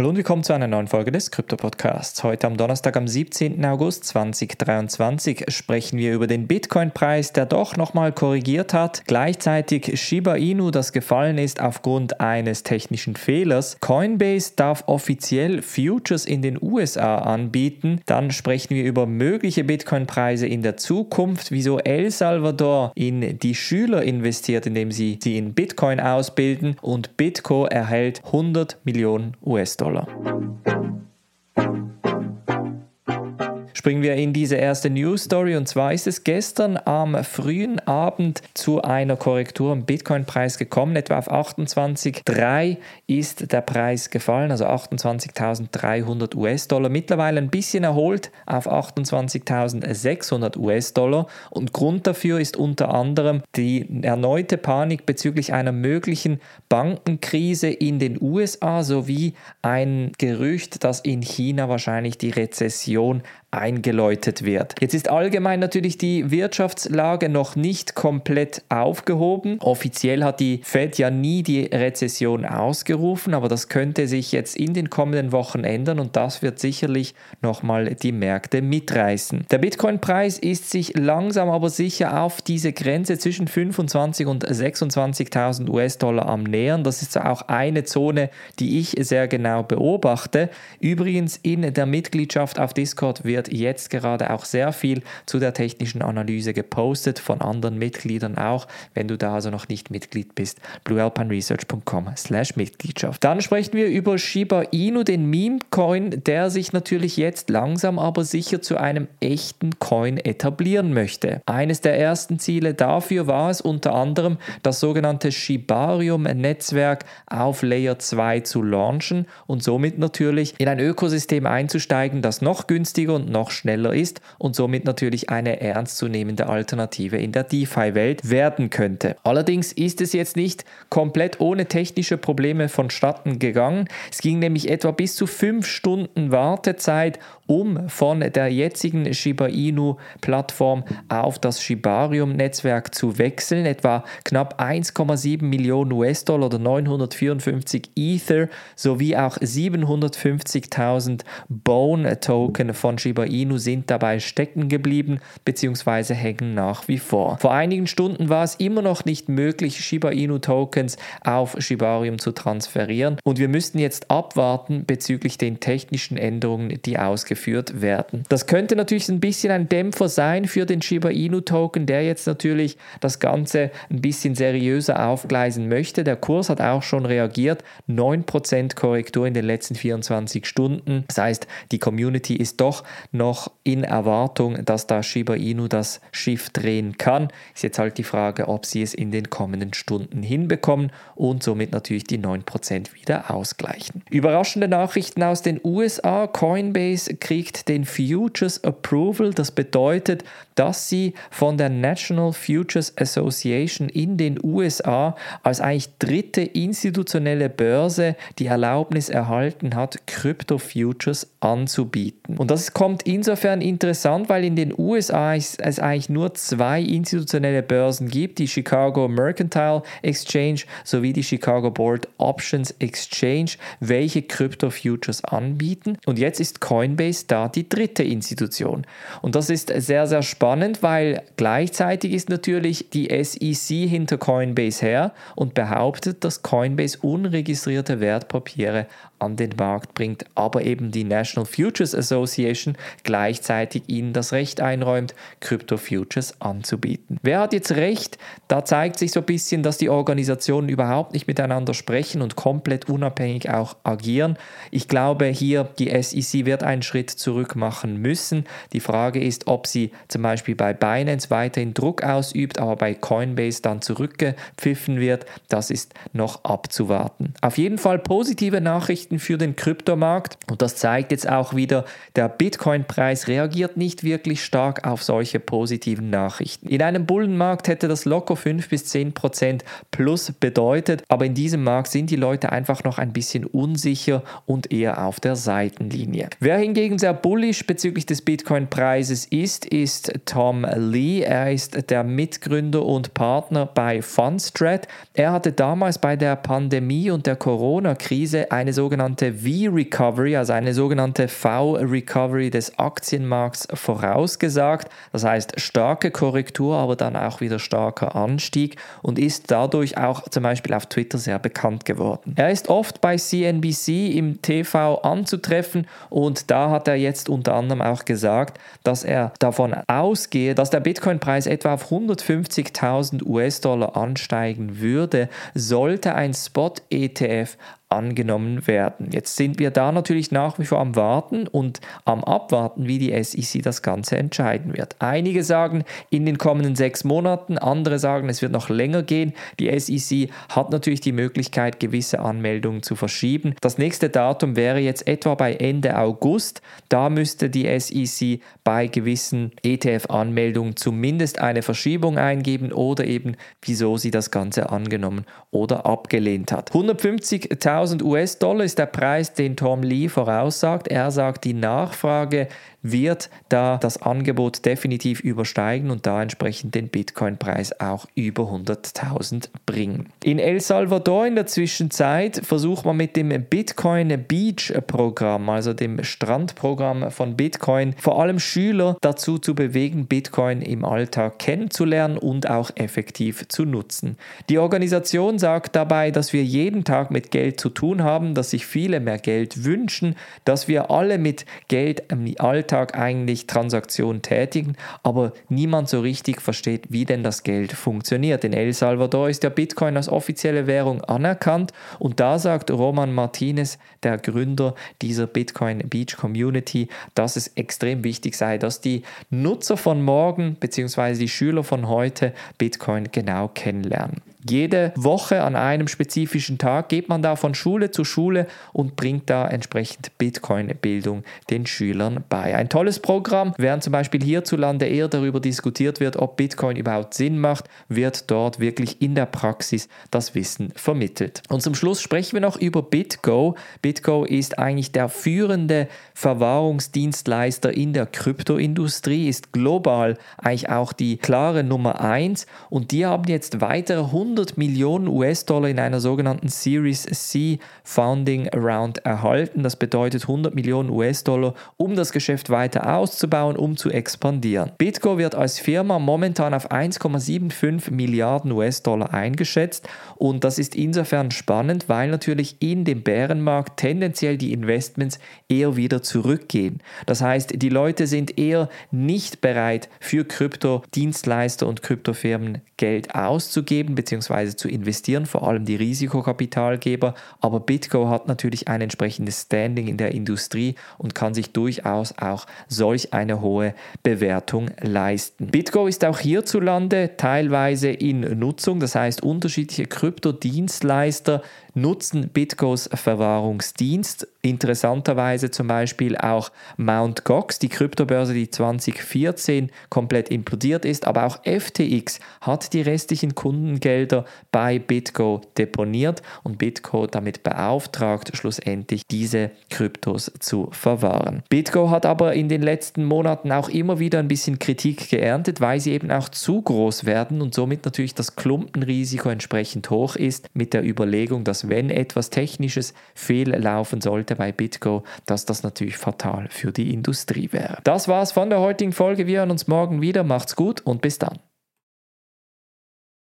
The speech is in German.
Hallo und willkommen zu einer neuen Folge des Krypto-Podcasts. Heute am Donnerstag, am 17. August 2023, sprechen wir über den Bitcoin-Preis, der doch nochmal korrigiert hat. Gleichzeitig Shiba Inu, das gefallen ist aufgrund eines technischen Fehlers. Coinbase darf offiziell Futures in den USA anbieten. Dann sprechen wir über mögliche Bitcoin-Preise in der Zukunft, wieso El Salvador in die Schüler investiert, indem sie sie in Bitcoin ausbilden und Bitco erhält 100 Millionen US-Dollar. Pablo. Springen wir in diese erste News Story und zwar ist es gestern am frühen Abend zu einer Korrektur im Bitcoin-Preis gekommen. Etwa auf 28,3 ist der Preis gefallen, also 28.300 US-Dollar. Mittlerweile ein bisschen erholt auf 28.600 US-Dollar und Grund dafür ist unter anderem die erneute Panik bezüglich einer möglichen Bankenkrise in den USA sowie ein Gerücht, dass in China wahrscheinlich die Rezession eingeläutet wird. Jetzt ist allgemein natürlich die Wirtschaftslage noch nicht komplett aufgehoben. Offiziell hat die Fed ja nie die Rezession ausgerufen, aber das könnte sich jetzt in den kommenden Wochen ändern und das wird sicherlich nochmal die Märkte mitreißen. Der Bitcoin-Preis ist sich langsam aber sicher auf diese Grenze zwischen 25 und 26.000 US-Dollar am Nähern. Das ist auch eine Zone, die ich sehr genau beobachte. Übrigens in der Mitgliedschaft auf Discord wird wird jetzt gerade auch sehr viel zu der technischen Analyse gepostet, von anderen Mitgliedern auch. Wenn du da also noch nicht Mitglied bist, bluealpineresearch.com slash Mitgliedschaft. Dann sprechen wir über Shiba Inu, den Meme-Coin, der sich natürlich jetzt langsam aber sicher zu einem echten Coin etablieren möchte. Eines der ersten Ziele dafür war es unter anderem, das sogenannte Shibarium-Netzwerk auf Layer 2 zu launchen und somit natürlich in ein Ökosystem einzusteigen, das noch günstiger und noch schneller ist und somit natürlich eine ernstzunehmende Alternative in der DeFi-Welt werden könnte. Allerdings ist es jetzt nicht komplett ohne technische Probleme vonstatten gegangen. Es ging nämlich etwa bis zu fünf Stunden Wartezeit, um von der jetzigen Shiba Inu Plattform auf das Shibarium Netzwerk zu wechseln. Etwa knapp 1,7 Millionen US-Dollar oder 954 Ether sowie auch 750.000 Bone Token von Shiba Shiba Inu sind dabei stecken geblieben bzw. hängen nach wie vor. Vor einigen Stunden war es immer noch nicht möglich, Shiba Inu Tokens auf Shibarium zu transferieren und wir müssten jetzt abwarten bezüglich den technischen Änderungen, die ausgeführt werden. Das könnte natürlich ein bisschen ein Dämpfer sein für den Shiba Inu Token, der jetzt natürlich das Ganze ein bisschen seriöser aufgleisen möchte. Der Kurs hat auch schon reagiert, 9% Korrektur in den letzten 24 Stunden. Das heißt, die Community ist doch noch in Erwartung, dass da Shiba Inu das Schiff drehen kann. Ist jetzt halt die Frage, ob sie es in den kommenden Stunden hinbekommen und somit natürlich die 9% wieder ausgleichen. Überraschende Nachrichten aus den USA. Coinbase kriegt den Futures Approval. Das bedeutet, dass sie von der National Futures Association in den USA als eigentlich dritte institutionelle Börse die Erlaubnis erhalten hat, Crypto Futures anzubieten. Und das kommt insofern interessant, weil in den USA es eigentlich nur zwei institutionelle Börsen gibt, die Chicago Mercantile Exchange sowie die Chicago Board Options Exchange, welche Crypto Futures anbieten. Und jetzt ist Coinbase da die dritte Institution. Und das ist sehr, sehr spannend, weil gleichzeitig ist natürlich die SEC hinter Coinbase her und behauptet, dass Coinbase unregistrierte Wertpapiere an den Markt bringt, aber eben die National Futures Association gleichzeitig ihnen das Recht einräumt, Crypto Futures anzubieten. Wer hat jetzt recht? Da zeigt sich so ein bisschen, dass die Organisationen überhaupt nicht miteinander sprechen und komplett unabhängig auch agieren. Ich glaube, hier die SEC wird einen Schritt zurück machen müssen. Die Frage ist, ob sie zum Beispiel bei Binance weiterhin Druck ausübt, aber bei Coinbase dann zurückgepfiffen wird. Das ist noch abzuwarten. Auf jeden Fall positive Nachrichten für den Kryptomarkt. Und das zeigt jetzt auch wieder, der Bitcoin-Preis reagiert nicht wirklich stark auf solche positiven Nachrichten. In einem Bullenmarkt hätte das locker 5 bis 10 Prozent plus bedeutet, aber in diesem Markt sind die Leute einfach noch ein bisschen unsicher und eher auf der Seitenlinie. Wer hingegen sehr bullish bezüglich des Bitcoin-Preises ist, ist Tom Lee. Er ist der Mitgründer und Partner bei Fundstrat. Er hatte damals bei der Pandemie und der Corona-Krise eine sogenannte V-Recovery, also eine sogenannte V-Recovery des Aktienmarkts vorausgesagt. Das heißt starke Korrektur, aber dann auch wieder starker Anstieg und ist dadurch auch zum Beispiel auf Twitter sehr bekannt geworden. Er ist oft bei CNBC im TV anzutreffen und da hat er jetzt unter anderem auch gesagt, dass er davon ausgehe, dass der Bitcoin-Preis etwa auf 150.000 US-Dollar ansteigen würde, sollte ein Spot-ETF angenommen werden. Jetzt sind wir da natürlich nach wie vor am Warten und am Abwarten, wie die SEC das Ganze entscheiden wird. Einige sagen in den kommenden sechs Monaten, andere sagen, es wird noch länger gehen. Die SEC hat natürlich die Möglichkeit, gewisse Anmeldungen zu verschieben. Das nächste Datum wäre jetzt etwa bei Ende August. Da müsste die SEC bei gewissen ETF-Anmeldungen zumindest eine Verschiebung eingeben oder eben, wieso sie das Ganze angenommen oder abgelehnt hat. 150.000 1000 US-Dollar ist der Preis, den Tom Lee voraussagt. Er sagt, die Nachfrage wird da das Angebot definitiv übersteigen und da entsprechend den Bitcoin-Preis auch über 100.000 bringen. In El Salvador in der Zwischenzeit versucht man mit dem Bitcoin Beach Programm, also dem Strandprogramm von Bitcoin, vor allem Schüler dazu zu bewegen, Bitcoin im Alltag kennenzulernen und auch effektiv zu nutzen. Die Organisation sagt dabei, dass wir jeden Tag mit Geld zu tun haben, dass sich viele mehr Geld wünschen, dass wir alle mit Geld im Alltag eigentlich Transaktionen tätigen, aber niemand so richtig versteht, wie denn das Geld funktioniert. In El Salvador ist der Bitcoin als offizielle Währung anerkannt und da sagt Roman Martinez, der Gründer dieser Bitcoin Beach Community, dass es extrem wichtig sei, dass die Nutzer von morgen bzw. die Schüler von heute Bitcoin genau kennenlernen. Jede Woche an einem spezifischen Tag geht man da von Schule zu Schule und bringt da entsprechend Bitcoin-Bildung den Schülern bei. Ein tolles Programm, während zum Beispiel hierzulande eher darüber diskutiert wird, ob Bitcoin überhaupt Sinn macht, wird dort wirklich in der Praxis das Wissen vermittelt. Und zum Schluss sprechen wir noch über BitGo. BitGo ist eigentlich der führende Verwahrungsdienstleister in der Kryptoindustrie, ist global eigentlich auch die klare Nummer 1 und die haben jetzt weitere 100 100 Millionen US-Dollar in einer sogenannten Series C Founding Round erhalten. Das bedeutet 100 Millionen US-Dollar, um das Geschäft weiter auszubauen, um zu expandieren. Bitgo wird als Firma momentan auf 1,75 Milliarden US-Dollar eingeschätzt und das ist insofern spannend, weil natürlich in dem Bärenmarkt tendenziell die Investments eher wieder zurückgehen. Das heißt, die Leute sind eher nicht bereit, für Krypto-Dienstleister und Kryptofirmen Geld auszugeben bzw bzw. zu investieren, vor allem die Risikokapitalgeber. Aber BitGo hat natürlich ein entsprechendes Standing in der Industrie und kann sich durchaus auch solch eine hohe Bewertung leisten. BitGo ist auch hierzulande teilweise in Nutzung, das heißt unterschiedliche Kryptodienstleister nutzen BitGos Verwahrungsdienst. Interessanterweise zum Beispiel auch Mt. Gox, die Kryptobörse, die 2014 komplett implodiert ist, aber auch FTX hat die restlichen Kundengelder bei BitGo deponiert und BitGo damit beauftragt, schlussendlich diese Kryptos zu verwahren. BitGo hat aber in den letzten Monaten auch immer wieder ein bisschen Kritik geerntet, weil sie eben auch zu groß werden und somit natürlich das Klumpenrisiko entsprechend hoch ist mit der Überlegung, dass dass wenn etwas Technisches fehllaufen sollte bei BitGo, dass das natürlich fatal für die Industrie wäre. Das war's von der heutigen Folge. Wir hören uns morgen wieder. Macht's gut und bis dann.